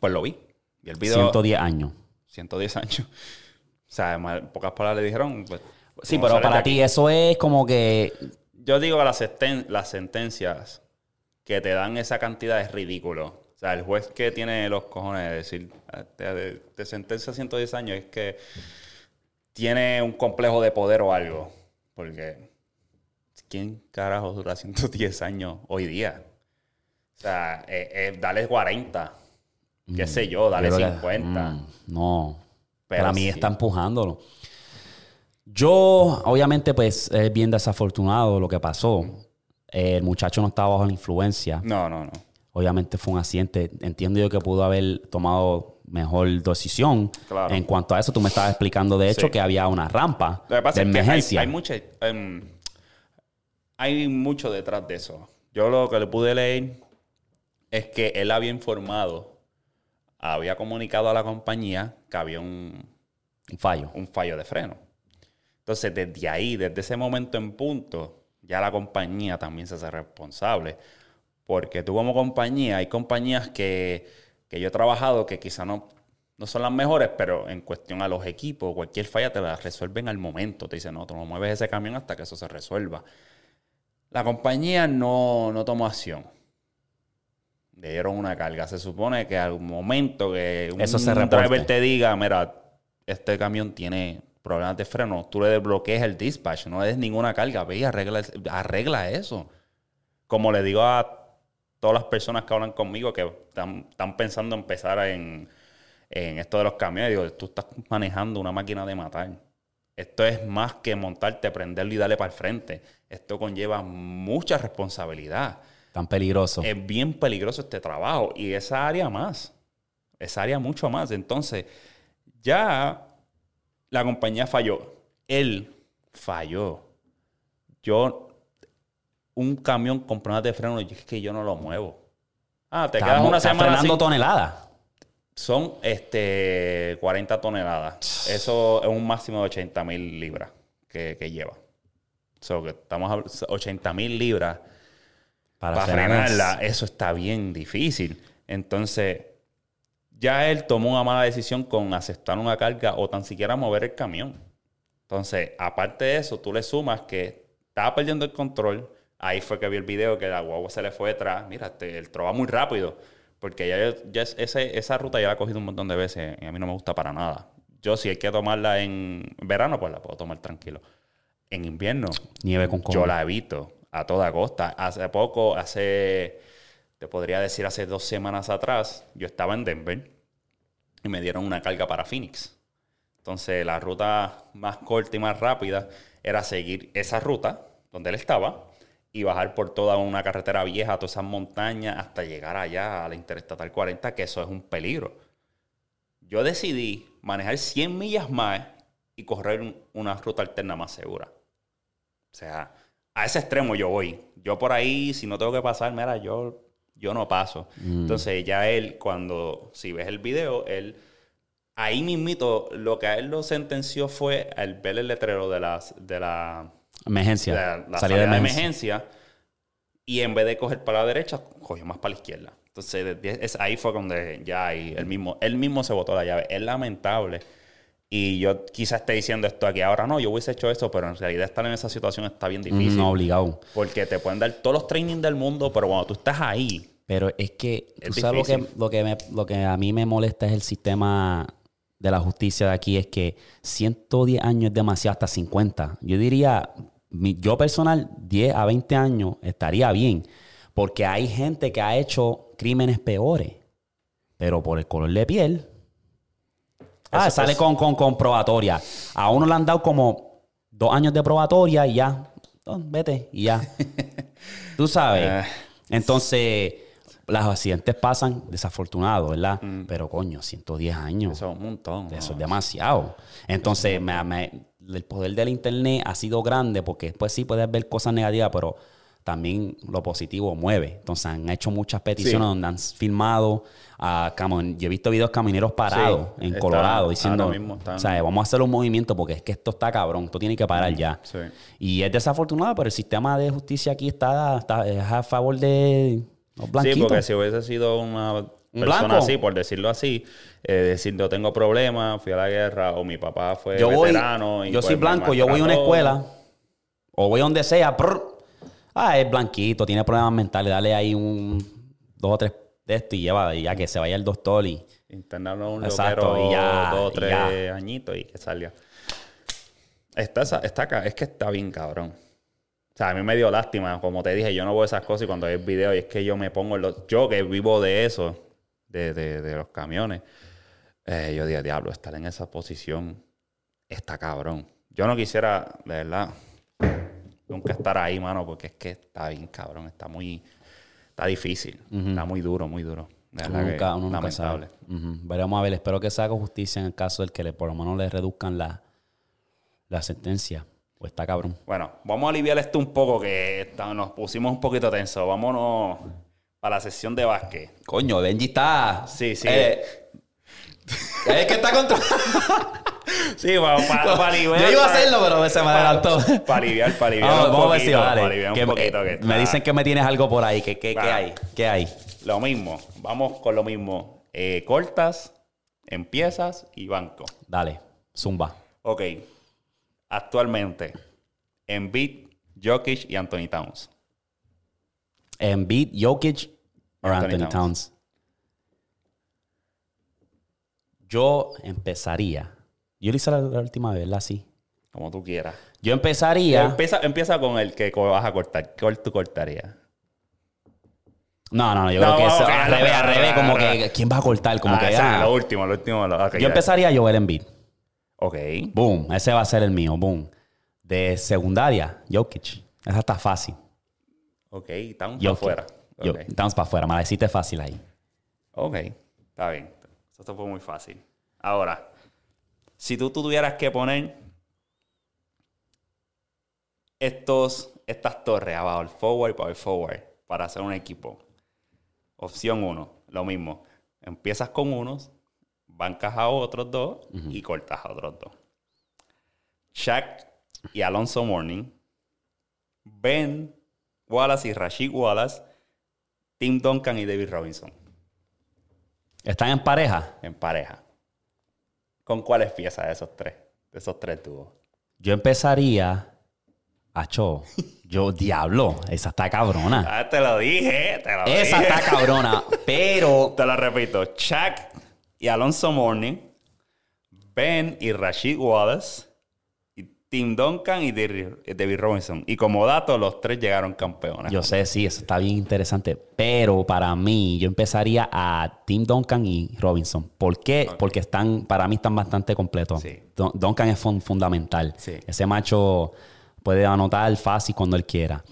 pues lo vi. Y el video... 110 años. 110 años. O sea, en pocas palabras le dijeron... Pues, Sí, como pero para ti eso es como que... Yo digo que las, senten- las sentencias que te dan esa cantidad es ridículo. O sea, el juez que tiene los cojones de decir, "Ah, te, te sentencia a 110 años, es que tiene un complejo de poder o algo. Porque, ¿quién carajo dura 110 años hoy día? O sea, eh, eh, dale 40, qué sé yo, dale yo creo que- 50. mm, no. Pero para mí sí. está empujándolo. Yo, obviamente, pues es bien desafortunado lo que pasó. Eh, el muchacho no estaba bajo la influencia. No, no, no. Obviamente fue un accidente. Entiendo yo que pudo haber tomado mejor decisión. Claro. En cuanto a eso, tú me estabas explicando, de hecho, Sí. que había una rampa Lo que pasa de es que hay, emergencia. hay mucha, em, hay mucho detrás de eso. Yo lo que le pude leer es que él había informado, había comunicado a la compañía que había un, Un fallo. un fallo de freno. Entonces, desde ahí, desde ese momento en punto, ya la compañía también se hace responsable. Porque tú como compañía, hay compañías que, que yo he trabajado que quizá no, no son las mejores, pero en cuestión a los equipos, cualquier falla te la resuelven al momento. Te dicen, no, tú no mueves ese camión hasta que eso se resuelva. La compañía no, no tomó acción. Le dieron una carga. Se supone que al momento que un Eso se driver te diga, mira, este camión tiene problemas de freno, tú le desbloquees el dispatch, no le des ninguna carga, ve y arregla, arregla eso. Como le digo a todas las personas que hablan conmigo que están, están pensando empezar en, en esto de los camiones, digo, tú estás manejando una máquina de matar. Esto es más que montarte, prenderlo y darle para el frente. Esto conlleva mucha responsabilidad. Tan peligroso. Es bien peligroso este trabajo y esa área más. Esa área mucho más. Entonces, ya la compañía falló. Él falló. Yo, un camión con problemas de freno, es que yo no lo muevo. Ah, te quedas una semana frenando toneladas. Son este, 40 toneladas. Eso es un máximo de 80 mil libras que, que lleva. So, que estamos hablando 80 mil libras Para, para frenarla, eso está bien difícil. Entonces, ya él tomó una mala decisión con aceptar una carga o tan siquiera mover el camión. Entonces, aparte de eso, tú le sumas que estaba perdiendo el control. Ahí fue que vi el video que la guagua se le fue detrás. Mira, este, el tro va muy rápido. Porque ya, ya es- ese- esa ruta ya la he cogido un montón de veces y a mí no me gusta para nada. Yo, si hay que tomarla en verano, pues la puedo tomar tranquilo. En invierno, Nieve con yo cojones. la evito a toda costa. Hace poco, hace, te podría decir, hace dos semanas atrás, yo estaba en Denver y me dieron una carga para Phoenix. Entonces, la ruta más corta y más rápida era seguir esa ruta donde él estaba y bajar por toda una carretera vieja, todas esas montañas, hasta llegar allá a la Interestatal 40, que eso es un peligro. Yo decidí manejar 100 millas más y correr un- una ruta alterna más segura. O sea, a ese extremo yo voy. Yo por ahí, si no tengo que pasar, mira, yo, yo no paso. Entonces ya él, cuando, si ves el video, él ahí mismito, lo que a él lo sentenció fue al ver el letrero de, las, de la, Emergencia. de la, la salida salida de emergencia. emergencia y en vez de coger para la derecha, cogió más para la izquierda. Entonces, es, ahí fue donde ya ahí él mismo, él mismo se botó la llave. Es lamentable. Y yo quizás esté diciendo esto aquí ahora, no, yo hubiese hecho eso, pero en realidad estar en esa situación está bien difícil. No, obligado. Porque te pueden dar todos los trainings del mundo, pero cuando tú estás ahí, Pero es que, tú Es sabes lo que, lo, que me- lo que a mí me molesta es el sistema de la justicia de aquí, es que 110 años es demasiado, hasta 50. Yo diría, mi- yo personal, 10 a 20 años estaría bien, porque hay gente que ha hecho crímenes peores, pero por el color de piel. Ah, Eso sale es- con, con, con probatoria. A uno le han dado como dos años de probatoria y ya. Vete y ya. Tú sabes. Ah. Entonces, los accidentes pasan desafortunados, ¿verdad? Pero coño, 110 años. Mm. eso es un montón. Eso ¿no? es demasiado. Entonces, me- me- el poder del Internet ha sido grande porque pues sí puedes ver cosas negativas, pero también lo positivo mueve. Entonces, han hecho muchas peticiones Sí. donde han filmado a camo- Yo he visto videos camineros parados Sí, en está- Colorado diciendo, mismo o sea, vamos a hacer un movimiento porque es que esto está cabrón, esto tiene que parar ya. Sí. Y es desafortunado, pero el sistema de justicia aquí está, está es a favor de los blanquitos. Sí, porque si hubiese sido una persona blanco. así, por decirlo así, eh, decir yo tengo problemas, fui a la guerra, o mi papá fue yo voy, veterano. y yo pues soy me blanco, yo voy a una escuela o voy a donde sea, prr, ah, es blanquito, tiene problemas mentales, dale ahí un dos o tres de esto y lleva, y ya que se vaya el doctor y Internarlo a un Exacto, loquero y ya, dos o tres añitos y que salga. Está, está acá, es que está bien cabrón. O sea, a mí me dio lástima, como te dije, yo no veo esas cosas y cuando el video y es que yo me pongo en los... Yo que vivo de eso, de, de- de los camiones, eh, yo digo, diablo, estar en esa posición está cabrón. Yo no quisiera, de verdad, nunca estar ahí, mano, porque es que está bien cabrón, está muy... Está difícil, está muy duro, muy duro. De uno verdad que nunca, uno nunca sabe. lamentable. Ujú. Veremos a ver, espero que se haga justicia en el caso del que le, por lo menos le reduzcan la, la sentencia. O está cabrón. Bueno, vamos a aliviar esto un poco, que está- nos pusimos un poquito tenso. Vámonos para la sesión de básquet. Coño, Benji está. Sí, sí. Eh, es que está contra. Sí, para, para, aliviar. Yo iba a hacerlo, pero se me adelantó. Para aliviar, para aliviar Vamos, un vamos a ver si vale. Para aliviar un me- poquito. que me dicen que me tienes algo por ahí. ¿Qué, qué, qué Va. hay? ¿Qué hay? Lo mismo. Vamos con lo mismo. Eh, cortas, empiezas y banco. Dale, zumba. Ok. Actualmente, Embiid, Jokic y Anthony Towns. Embiid, Jokic o Anthony Anthony, Towns. Towns. Yo empezaría. Yo lo hice la, la última vez, ¿verdad? Sí. Como tú quieras. Yo empezaría. Empieza, empieza con el que vas a cortar. ¿Cuál tú cortarías? No, no, no. Yo No, creo que es ok, al revés, al revés. Como que, ¿quién va a cortar? Como Ah, que, ese, ah. Lo último, lo último. lo- Yo ya. empezaría a Joel Embiid. Ok. Boom. Ese va a ser el mío. Boom. De secundaria, Jokic. Esa está fácil. Ok, Towns Jokic. afuera. Yo, Ok. Towns para afuera. Me la hiciste fácil ahí. ok, está bien. Esto fue muy fácil. Ahora, si tú, tú tuvieras que poner estos, estas torres abajo, el forward y power forward, para hacer un equipo. Opción 1, lo mismo. Empiezas con unos, bancas a otros dos y cortas a otros dos. Shaq y Alonso Morning, Ben Wallace y Rashid Wallace, Tim Duncan y David Robinson ¿Están en pareja? en pareja. ¿Con cuáles piezas de esos tres? De esos tres dúos. Yo empezaría. Acho. Yo, diablo. Esa está cabrona. Ah, te lo dije, te lo Esa dije. está cabrona. Pero. Te lo repito. Chuck y Alonso Morning, Ben y Rashid Wallace, Tim Duncan y David David Robinson. Y como dato, los tres llegaron campeones. Yo sé, sí, eso está bien interesante. Pero para mí, yo empezaría a Tim Duncan y Robinson. ¿Por qué? Porque están, para mí están bastante completos. Sí. Duncan es fun- fundamental. Sí. Ese macho puede anotar fácil cuando él quiera.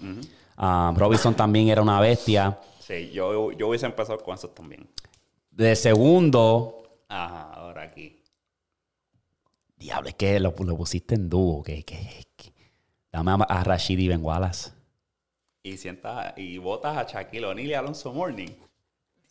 Ah, Robinson también era una bestia. Sí, yo, yo hubiese empezado con esos también. De segundo, Ajá, ahora aquí. Diablo, es que lo, lo pusiste en dúo. Que, que- que- Dame a, a Rashid y Ben Wallace. Y sientas y votas a Shaquille O'Neal y Alonso Morning.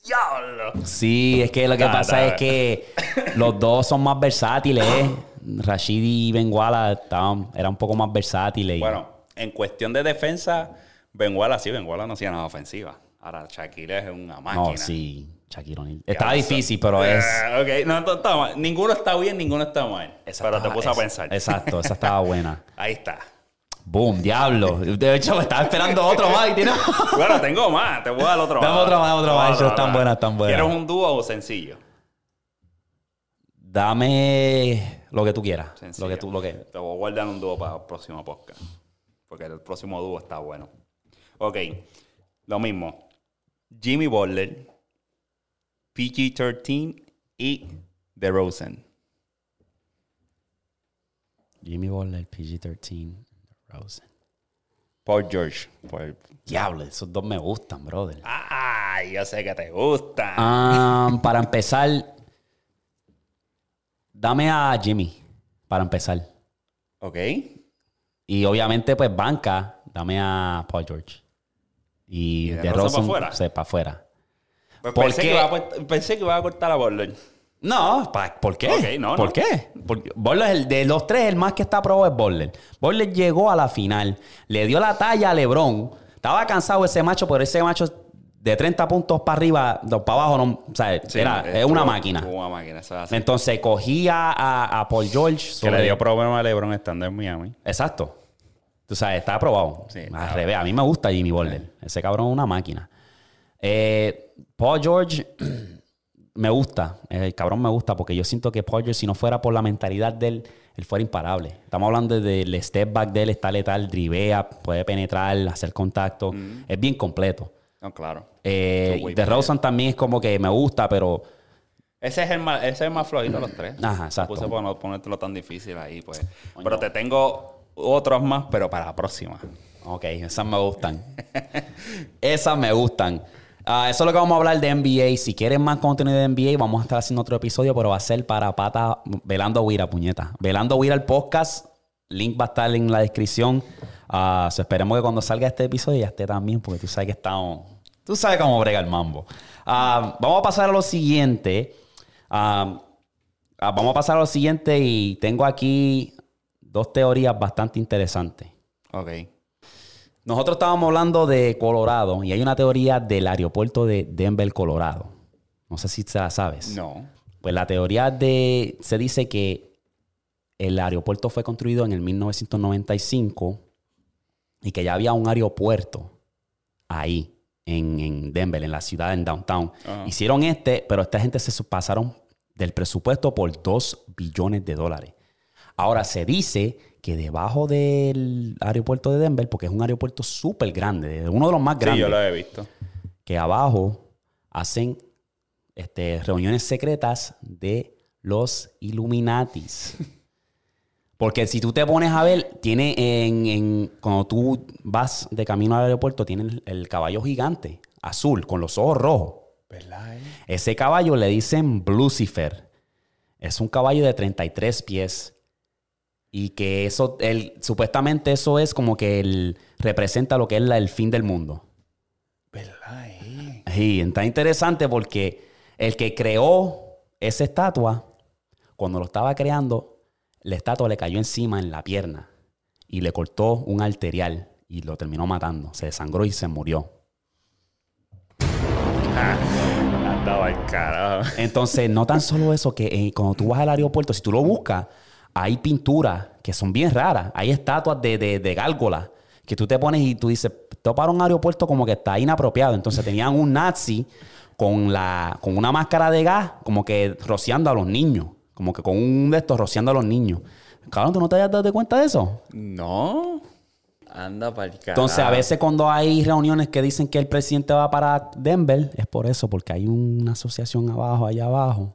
¡Diablo! Sí, es que lo que Ah, pasa da. es que los dos son más versátiles. ¿eh? Rashid y Benguala estaban, eran un poco más versátiles. Bueno, en cuestión de defensa, Benguala sí, Benguala no hacía nada ofensiva. Ahora, Shaquille es una máquina. no, sí, Shaquille O'Neal. Estaba eso- difícil, pero es. Eh, ok, no, no está mal. Ninguno está bien, ninguno está mal. esa pero te estaba- puse a pensar. Exacto, esa estaba buena. Ahí está. Boom, diablo. De hecho, me estaba esperando otro más tiene- Bueno, tengo más. Te voy a dar otro Dame más. otro más, otro Te más. otro Están buenas, están buenas. ¿Quieres un dúo o sencillo? Dame lo que tú quieras. Sencillo. Lo que tú, lo que. Te voy a guardar un dúo para el próximo podcast. Porque el próximo dúo está bueno. Ok. Lo mismo. Jimmy Butler, PG-13 y The Rosen. Jimmy Butler, PG-13, Rosen. Paul George. Por- Diablo, esos dos me gustan, brother. Ay, yo sé que te gusta. Ah, para empezar, dame a Jimmy. Para empezar. Ok. Y obviamente, pues, banca, dame a Paul George. Y, ¿Y de de Rosen Rosen, pa' fuera? sí, para afuera. Pues ¿Por pensé, qué? que iba a, pensé que iba a cortar a Butler. No, pa- ¿por qué? No, ¿Por no. qué? Porque el de los tres, el más que está probado es Butler. Butler llegó a la final, le dio la talla a LeBron. Estaba cansado ese macho, pero ese macho de 30 puntos para arriba, para abajo, no, o sea, Sí, era, es una máquina. Una máquina, eso es. Entonces cogía a, a Paul George. Que le dio problema a LeBron estando en Miami. Exacto. Tú sabes, está aprobado. Sí, Al revés. A mí me gusta Jimmy Butler. Ese cabrón es una máquina. Eh, Paul George me gusta. El cabrón me gusta porque yo siento que Paul George, si no fuera por la mentalidad de él, él fuera imparable. Estamos hablando del step back de él, está letal, drivea, puede penetrar, hacer contacto. Es bien completo. No, claro. Eh, de. Rosen también es como que me gusta, pero Ese es el más, ese es el más flojito de los tres. Ajá, exacto. Puse por no ponértelo tan difícil ahí, pues. Pero te tengo otros más, pero para la próxima. Ok, esas me gustan. esas me gustan. Ah, eso es lo que vamos a hablar de NBA. Si quieren más contenido de NBA, vamos a estar haciendo otro episodio, pero va a ser para pata Velando Wira, puñeta. Velando Wira el podcast. Link va a estar en la descripción. So esperemos que cuando salga este episodio ya esté también, porque tú sabes que estamos. Tú sabes cómo brega el mambo. Ah, vamos a pasar a lo siguiente. Vamos a pasar a lo siguiente y tengo aquí dos teorías bastante interesantes. Ok. Nosotros estábamos hablando de Colorado y hay una teoría del aeropuerto de Denver, Colorado. No sé si se la sabes. No. Pues la teoría de... Se dice que el aeropuerto fue construido en el 1995 y que ya había un aeropuerto ahí, en, en Denver, en la ciudad, en downtown. Hicieron este, pero esta gente se pasaron del presupuesto por 2 billones de dólares. Ahora se dice que debajo del aeropuerto de Denver, porque es un aeropuerto súper grande, uno de los más Sí, grandes, yo lo he visto. que abajo hacen este, reuniones secretas de los Illuminatis. Porque si tú te pones a ver, tiene en, en- cuando tú vas de camino al aeropuerto, tiene el, el caballo gigante, azul, con los ojos rojos. ¿Verdad? eh? Ese caballo le dicen Lucifer. Es un caballo de 33 pies. Y que eso, el, supuestamente eso es como que él representa lo que es la- el fin del mundo. ¿Verdad? eh? Sí, está interesante porque el que creó esa estatua, cuando lo estaba creando, la estatua le cayó encima en la pierna y le cortó un arterial y lo terminó matando. Se desangró y se murió. Andaba al carajo. Entonces, no tan solo eso, que eh, cuando tú vas al aeropuerto, si tú lo buscas, hay pinturas que son bien raras. Hay estatuas de, de, de gárgolas que tú te pones y tú dices, para un aeropuerto como que está inapropiado. Entonces tenían un nazi con, la, con una máscara de gas, como que rociando a los niños. Como que con un de estos rociando a los niños. Cabrón, ¿tú no te habías dado cuenta de eso? No. Anda para el. Entonces, a veces cuando hay reuniones que dicen que el presidente va para Denver, es por eso, porque hay una asociación abajo, allá abajo,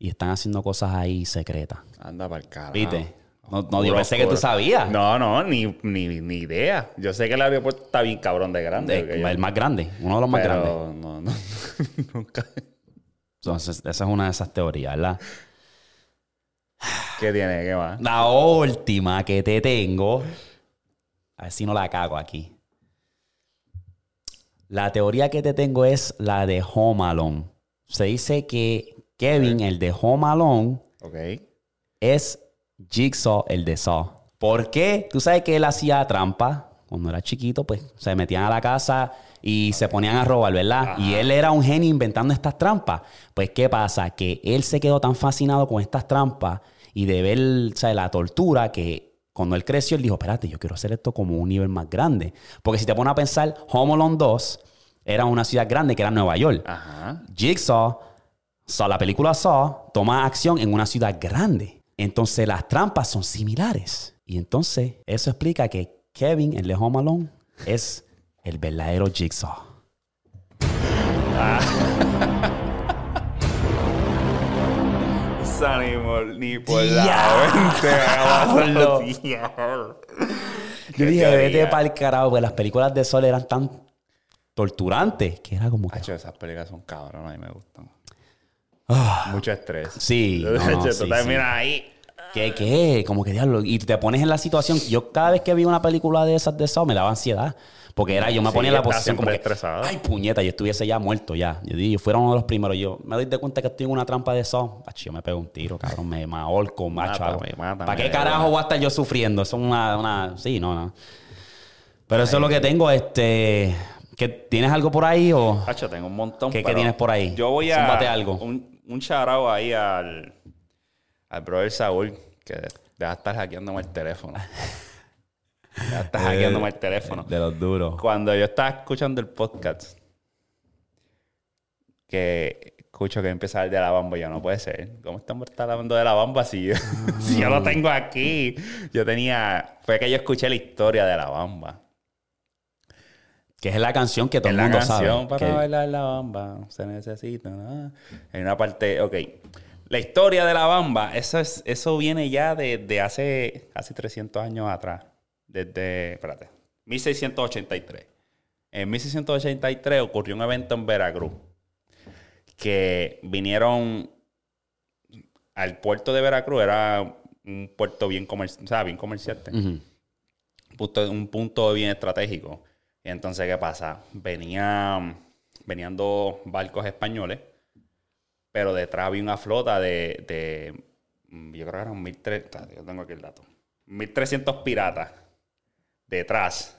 y están haciendo cosas ahí secretas. Anda para el carajo. ¿Viste? No, no, yo pensé que tú sabías. No, no, ni, ni, ni idea. Yo sé que el aeropuerto está bien cabrón de grande. De- porque yo- el más grande, uno de los más grandes. pero no, no, nunca. Entonces, esa es una de esas teorías, ¿verdad? ¿Qué tiene? ¿Qué más? La última que te tengo, a ver si no la cago aquí. La teoría que te tengo es la de Home Alone. Se dice que Kevin, el de Home Alone, es Jigsaw, el de Saw. ¿Por qué? Tú sabes que él hacía trampa. Cuando era chiquito, pues se metían a la casa y se ponían a robar, ¿verdad? Y él era un genio inventando estas trampas. Pues, ¿qué pasa? Que él se quedó tan fascinado con estas trampas y de ver o sea, la tortura que cuando él creció, él dijo, espérate, yo quiero hacer esto como un nivel más grande. Porque si te pones a pensar, Home Alone 2 era una ciudad grande que era Nueva York. Ajá. Jigsaw, Saw, la película Saw, toma acción en una ciudad grande. Entonces las trampas son similares. Y entonces eso explica que Kevin, el de Home Alone, es el verdadero Jigsaw. Sanimol, ni por Ya. la mente diablo. Yo dije, teoría. vete para el carajo, porque las películas de Sol eran tan torturantes que era como que... Hacho, esas películas son cabronas, a mí me gustan. Ah, Mucho estrés. Sí, no, no, sí, ahí. ¿Qué, qué? Como que diablo. Y te pones en la situación. Yo cada vez que vi una película de esas de Saw me daba ansiedad. Porque era, yo me Sí, ponía en la posición como que, ay, puñeta, yo estuviese ya muerto ya. Yo dije, fuera uno de los primeros. Yo me doy de cuenta que estoy en una trampa de Saw. Ach, yo me pego un tiro, cabrón. Me, me ahorco, macho. Mátame, hago. mátame, ¿Para qué carajo voy a estar yo sufriendo? Eso es una, una... Sí, no, no. Pero eso es lo que tengo. Este... ¿que ¿Tienes algo por ahí o...? Hacho, tengo un montón. ¿Qué- qué tienes por ahí? Yo voy a. Zúmbate algo. Un, un shout-out ahí al. Al brother Saúl, que deja de estar hackeándome el teléfono. Deja de estar hackeándome el teléfono. De los duros. Cuando yo estaba escuchando el podcast, que escucho que empieza el de la bamba, yo no puede ser. ¿Cómo estamos hablando de la bamba si yo, si yo lo tengo aquí? Yo tenía. Fue que yo escuché la historia de la bamba. Que es la canción que todo el la mundo canción sabe. para que- bailar la bamba se necesita. ¿no? Hay una parte, ok. La historia de la bamba, eso, es, eso viene ya de, de hace casi 300 años atrás. Desde, espérate, 1683. En 1683 ocurrió un evento en Veracruz que vinieron al puerto de Veracruz, era un puerto bien, comercial, o sea, bien punto, un punto bien estratégico. Entonces, ¿qué pasa? Venían, venían dos barcos españoles, pero detrás había una flota de, de mm, yo creo que eran 1300, yo tengo aquí el dato, 1300 piratas detrás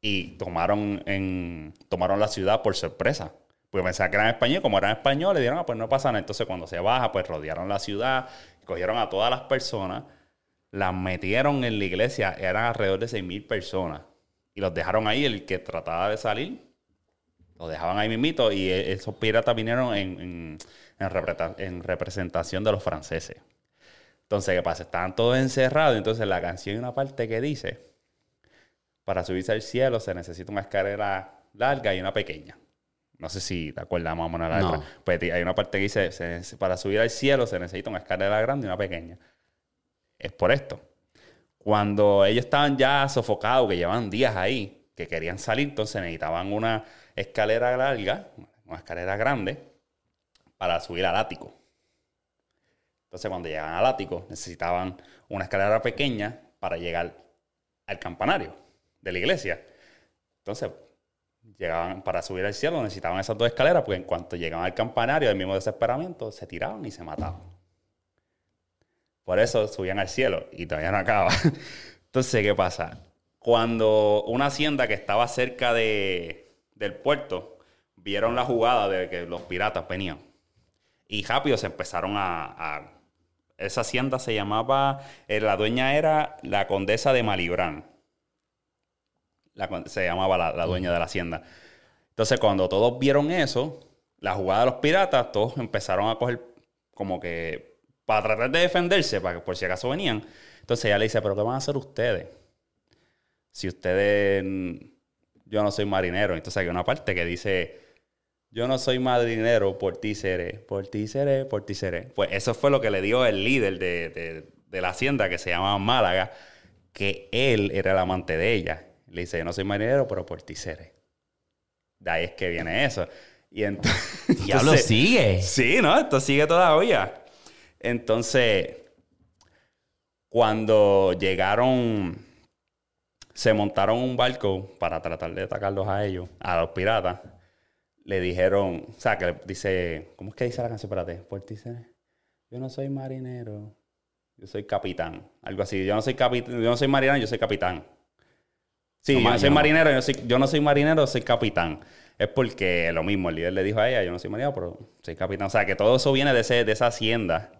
y tomaron, en, tomaron la ciudad por sorpresa. Pues pensaban que eran españoles, como eran españoles, dijeron, ah, pues no pasa nada. Entonces, cuando se baja, pues rodearon la ciudad, cogieron a todas las personas, las metieron en la iglesia, eran alrededor de 6.000 personas. Y los dejaron ahí, el que trataba de salir, los dejaban ahí mismito y e- esos piratas vinieron en, en- representación de los franceses. Entonces, ¿qué pasa? Estaban todos encerrados. Entonces, la canción hay una parte que dice, para subirse al cielo se necesita una escalera larga y una pequeña. No sé si te acuerdas más o menos la No. letra. Pues hay una parte que dice, para subir al cielo se necesita una escalera grande y una pequeña. Es por esto. Cuando ellos estaban ya sofocados, que llevaban días ahí, que querían salir, entonces necesitaban una escalera larga, una escalera grande, para subir al ático. Entonces, cuando llegaban al ático, necesitaban una escalera pequeña para llegar al campanario de la iglesia. Entonces, llegaban para subir al cielo, necesitaban esas dos escaleras, porque en cuanto llegaban al campanario, del mismo desesperamiento, se tiraban y se mataban. Por eso subían al cielo y todavía no acaba. Entonces, ¿qué pasa? Cuando una hacienda que estaba cerca de, del puerto vieron la jugada de que los piratas venían y rápido se empezaron a, esa hacienda se llamaba, eh, la dueña era la condesa de Malibrán. La se llamaba la, la dueña de la hacienda. Entonces, cuando todos vieron eso, la jugada de los piratas, todos empezaron a coger como que para tratar de defenderse, para que por si acaso venían. Entonces ella le dice, pero ¿qué van a hacer ustedes? Si ustedes, mm, yo no soy marinero. Entonces hay una parte que dice, yo no soy marinero, por ti seré, por ti seré, por ti seré. Pues eso fue lo que le dio el líder de, de- de la hacienda, que se llama Málaga, que él era el amante de ella. Le dice, yo no soy marinero, pero por ti seré. De ahí es que viene eso. Y entonces... Diablo, entonces- sigue. Sí, ¿no? Esto sigue todavía. Entonces, cuando llegaron se montaron un barco para tratar de atacarlos a ellos, a los piratas. Le dijeron, o sea, que dice, ¿cómo es que dice la canción? Espérate, dice, yo no soy marinero, yo soy capitán. Algo así, yo no soy capitán, yo no soy marinero, yo soy capitán. Sí, No, yo no soy no. marinero, yo, soy- yo no soy marinero, soy capitán. Es porque lo mismo, el líder le dijo a ella, yo no soy marinero, pero soy capitán. O sea, que todo eso viene de, ese, de esa hacienda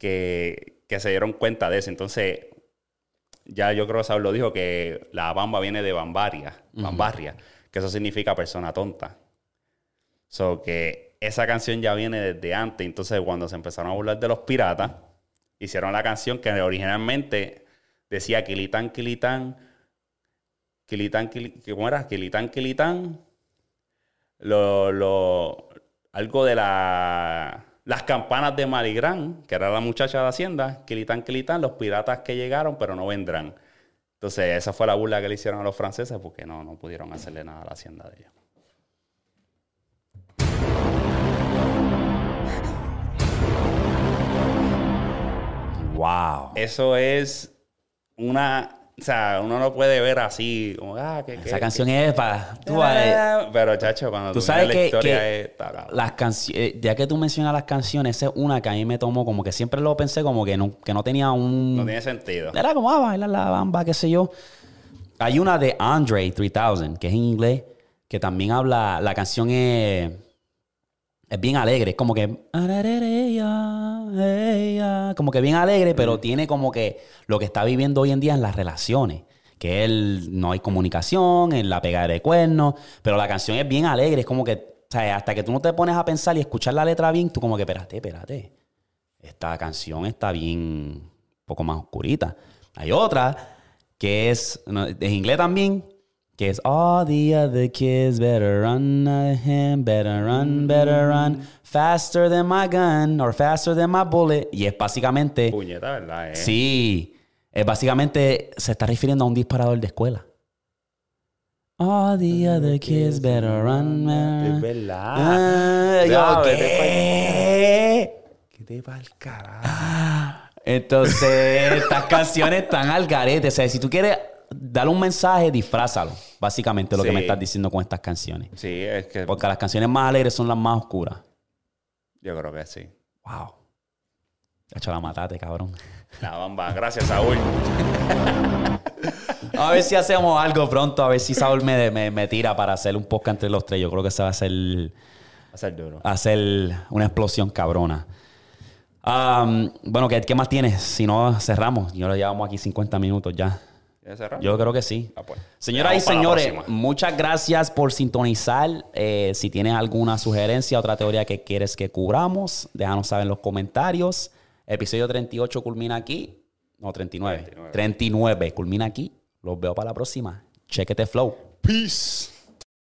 que, que se dieron cuenta de eso. Entonces, ya yo creo que Saúl lo dijo, que la bamba viene de bambaria, bambarria, que eso significa persona tonta. So que esa canción ya viene desde antes. Entonces, cuando se empezaron a burlar de los piratas, hicieron la canción que originalmente decía Kilitán, Kilitán, Kilitán, Kili- ¿cómo era? Kilitán, Kilitán. Lo, lo, algo de la, las campanas de Maligrán, que era la muchacha de Hacienda. Kilitán, Kilitán, los piratas que llegaron, pero no vendrán. Entonces, esa fue la burla que le hicieron a los franceses porque no, no pudieron hacerle nada a la hacienda de ellos. Wow. Eso es una. O sea, uno no puede ver así, como, ah, que. Esa canción es para... Tú, eh, Pero, chacho, cuando Tú tú, sabes miras la que- historia, que es- las canciones, ya que tú mencionas las canciones, esa es una que a mí me tomó como que siempre lo pensé como que no, que no tenía un... No tiene sentido. Era como, ah, bailar la bamba, qué sé yo. Hay una de Andre 3000, que es en inglés, que también habla, la canción es, es bien alegre, es como que, como que bien alegre, pero tiene como que lo que está viviendo hoy en día en las relaciones, que él no hay comunicación, en la pegada de cuernos, pero la canción es bien alegre, es como que, o sea, hasta que tú no te pones a pensar y escuchar la letra bien, tú como que, espérate, espérate esta canción está bien un poco más oscurita. Hay otra que es en inglés también, que es All the other kids better run ahead, better run, better run, faster than my gun or faster than my bullet. Y es básicamente, Puñeta, ¿verdad? Eh? sí, es básicamente, se está refiriendo a un disparador de escuela. All the other kids better run, man. Es verdad. Ah, yo, ¿qué? ¿Qué te va el carajo? Entonces, estas canciones están al garete. O sea, si tú quieres darle un mensaje, disfrázalo. Básicamente lo que me estás diciendo con estas canciones. Sí, es que Porque las canciones más alegres son las más oscuras. yo creo que sí. Wow. De hecho, la mataste, cabrón. La bamba. Gracias, Saúl. A ver si hacemos algo pronto. A ver si Saúl me, me, me tira para hacer un podcast entre los tres. Yo creo que se va a hacer, Va a ser duro. hacer una explosión cabrona. Am, bueno, ¿qué, ¿qué más tienes? Si no, cerramos. Yo lo llevamos aquí 50 minutos ya. Yo creo que sí. Ah, pues. Señoras y señores, muchas gracias por sintonizar. Eh, si tienes alguna sugerencia, otra teoría que quieres que cubramos, déjanos saber en los comentarios. Episodio 38 culmina aquí. No, 39. 39. 39 culmina aquí. Los veo para la próxima. Chequete flow. Peace.